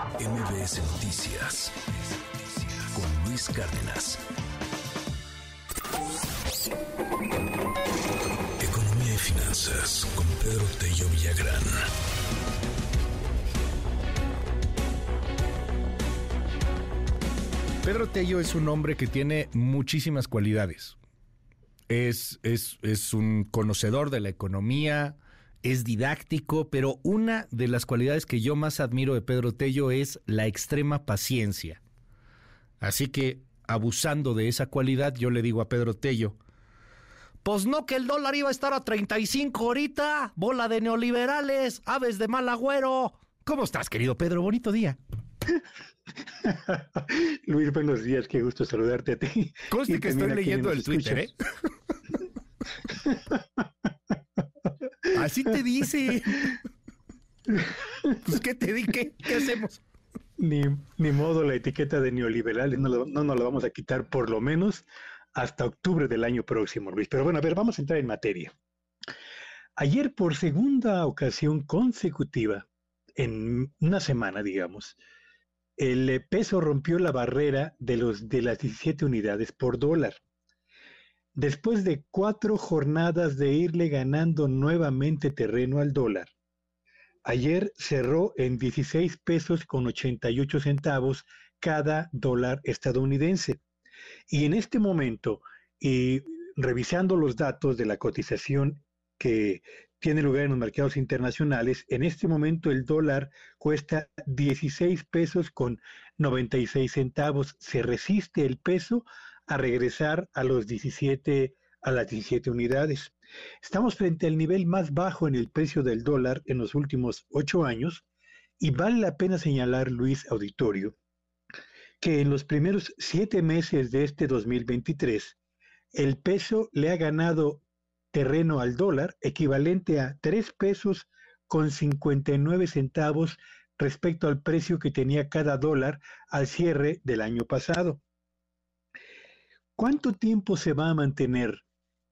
MBS Noticias con Luis Cárdenas. Economía y finanzas con Pedro Tello Villagrán. Pedro Tello es un hombre que tiene muchísimas cualidades. Es, es, es un conocedor de la economía, es didáctico, pero una de las cualidades que yo más admiro de Pedro Tello es la extrema paciencia. Así que, abusando de esa cualidad, yo le digo a Pedro Tello, pues no que el dólar iba a estar a 35 ahorita, bola de neoliberales, aves de mal agüero. ¿Cómo estás, querido Pedro? Bonito día. Luis, buenos días, qué gusto saludarte a ti. Conste que estoy leyendo el Twitter, ¿eh? Así te dice. Pues, ¿qué te di? ¿Qué, hacemos? Ni, ni, modo, la etiqueta de neoliberales no, no nos la vamos a quitar por lo menos hasta octubre del año próximo, Luis. Pero bueno, a ver, vamos a entrar en materia. Ayer, por segunda ocasión consecutiva, en una semana, digamos, el peso rompió la barrera de, los, de las 17 unidades por dólar. Después de cuatro jornadas de irle ganando nuevamente terreno al dólar, ayer cerró en 16 pesos con 88 centavos cada dólar estadounidense. Y en este momento, y revisando los datos de la cotización que tiene lugar en los mercados internacionales, en este momento el dólar cuesta 16 pesos con 96 centavos. Se resiste el peso a regresar a los 17 a las 17 unidades. Estamos frente al nivel más bajo en el precio del dólar en los últimos ocho años y vale la pena señalar, Luis Auditorio, que en los primeros siete meses de este 2023 el peso le ha ganado terreno al dólar equivalente a 3 pesos con 59 centavos respecto al precio que tenía cada dólar al cierre del año pasado. ¿Cuánto tiempo se va a mantener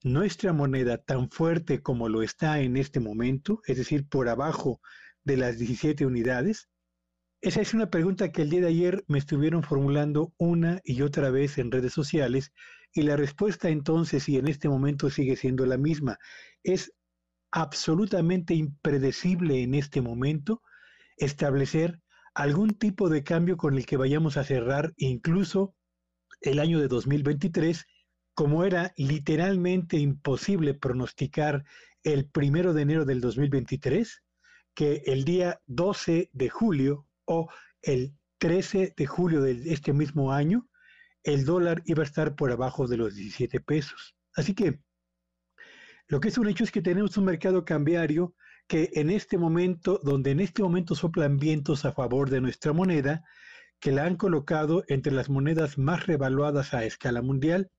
nuestra moneda tan fuerte como lo está en este momento, es decir, por abajo de las 17 unidades? Esa es una pregunta que el día de ayer me estuvieron formulando una y otra vez en redes sociales y la respuesta entonces y en este momento sigue siendo la misma. Es absolutamente impredecible en este momento establecer algún tipo de cambio con el que vayamos a cerrar incluso el año de 2023, como era literalmente imposible pronosticar el primero de enero del 2023, que el día 12 de julio o el 13 de julio de este mismo año, el dólar iba a estar por abajo de los 17 pesos. Así que lo que es un hecho es que tenemos un mercado cambiario que en este momento, donde en este momento soplan vientos a favor de nuestra moneda, que la han colocado entre las monedas más revaluadas a escala mundial.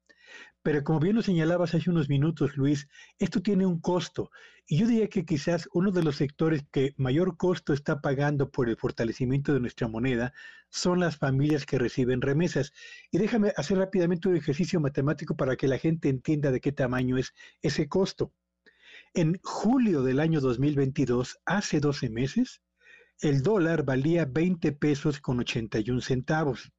Pero como bien lo señalabas hace unos minutos, Luis, esto tiene un costo. Y yo diría que quizás uno de los sectores que mayor costo está pagando por el fortalecimiento de nuestra moneda son las familias que reciben remesas. Y déjame hacer rápidamente un ejercicio matemático para que la gente entienda de qué tamaño es ese costo. En julio del año 2022, hace 12 meses, el dólar valía 20 pesos con 81 centavos.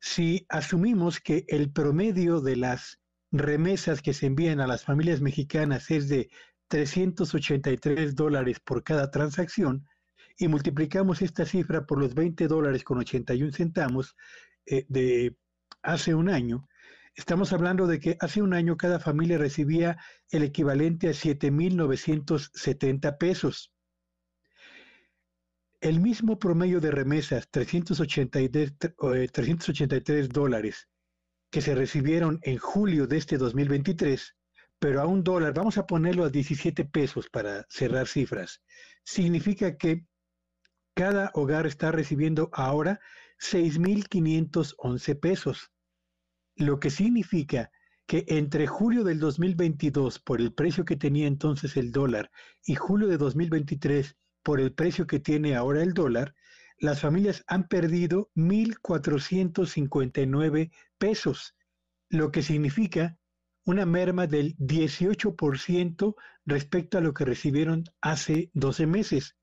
Si asumimos que el promedio de las remesas que se envían a las familias mexicanas es de 383 dólares por cada transacción y multiplicamos esta cifra por los 20 dólares con 81 centavos eh, de hace un año, estamos hablando de que hace un año cada familia recibía el equivalente a 7.970 pesos el mismo promedio de remesas, 383, 383 eh, dólares, que se recibieron en julio de este 2023, pero a un dólar, vamos a ponerlo a 17 pesos para cerrar cifras, significa que cada hogar está recibiendo ahora 6.511 pesos, lo que significa que entre julio del 2022, por el precio que tenía entonces el dólar, y julio de 2023, por el precio que tiene ahora el dólar, las familias han perdido 1.459 pesos, lo que significa una merma del 18% respecto a lo que recibieron hace 12 meses.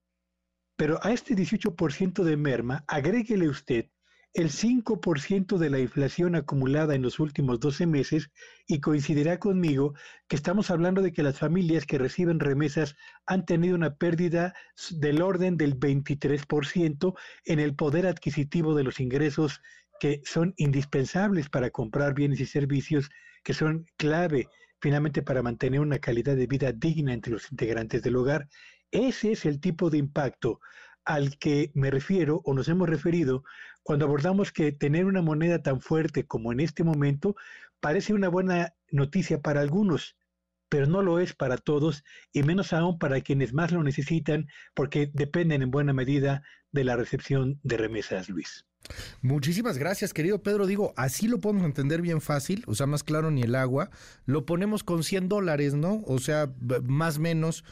Pero a este 18% de merma, agréguele usted el 5% de la inflación acumulada en los últimos 12 meses y coincidirá conmigo que estamos hablando de que las familias que reciben remesas han tenido una pérdida del orden del 23% en el poder adquisitivo de los ingresos que son indispensables para comprar bienes y servicios que son clave finalmente para mantener una calidad de vida digna entre los integrantes del hogar. Ese es el tipo de impacto al que me refiero o nos hemos referido cuando abordamos que tener una moneda tan fuerte como en este momento parece una buena noticia para algunos, pero no lo es para todos y menos aún para quienes más lo necesitan porque dependen en buena medida de la recepción de remesas, Luis. Muchísimas gracias, querido Pedro. Digo, así lo podemos entender bien fácil, o sea, más claro ni el agua. Lo ponemos con 100 dólares, ¿no? O sea, más menos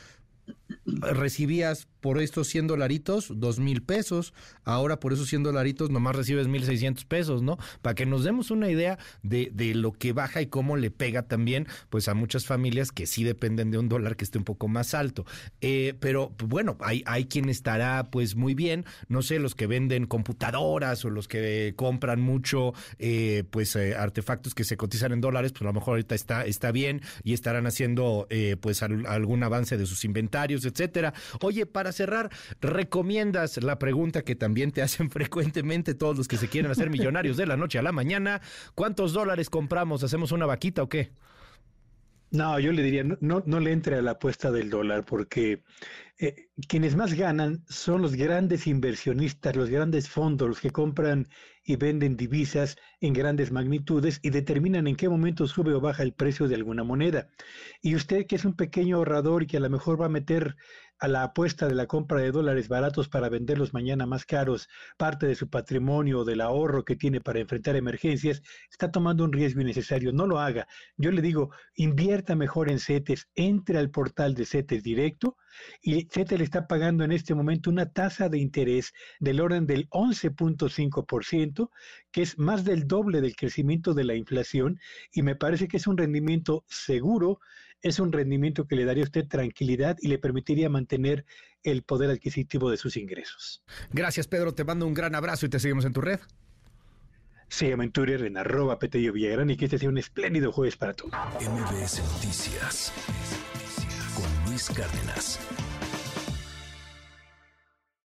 recibías por estos 100 dolaritos, dos mil pesos. Ahora por esos 100 dolaritos nomás recibes 1.600 pesos, ¿no? Para que nos demos una idea de, de, lo que baja y cómo le pega también, pues a muchas familias que sí dependen de un dólar que esté un poco más alto. Eh, pero bueno, hay, hay quien estará pues muy bien, no sé, los que venden computadoras o los que compran mucho eh, pues eh, artefactos que se cotizan en dólares, pues a lo mejor ahorita está, está bien y estarán haciendo pues algún avance de sus inventarios, etcétera. Oye, para cerrar, ¿recomiendas la pregunta que también te hacen frecuentemente todos los que se quieren hacer millonarios de la noche a la mañana? ¿Cuántos dólares compramos? ¿Hacemos una vaquita o qué? No, yo le diría, no, no, le entre a la apuesta del dólar, porque eh, quienes más ganan son los grandes inversionistas, los grandes fondos, los que compran y venden divisas en grandes magnitudes y determinan en qué momento sube o baja el precio de alguna moneda. Y usted que es un pequeño ahorrador y que a lo mejor va a meter a la apuesta de la compra de dólares baratos para venderlos mañana más caros, parte de su patrimonio o del ahorro que tiene para enfrentar emergencias, está tomando un riesgo innecesario. No lo haga. Yo le digo, invierta mejor en CETES, entre al portal de CETES directo y CETES le está pagando en este momento una tasa de interés del orden del 11.5%, que es más del doble del crecimiento de la inflación y me parece que es un rendimiento seguro es un rendimiento que le daría a usted tranquilidad y le permitiría mantener el poder adquisitivo de sus ingresos. Gracias, Pedro. Te mando un gran abrazo y te seguimos en tu red. Sígueme en Twitter en arroba Petello Villagrán y que este sea un espléndido jueves para todos. MBS Noticias con Luis Cárdenas.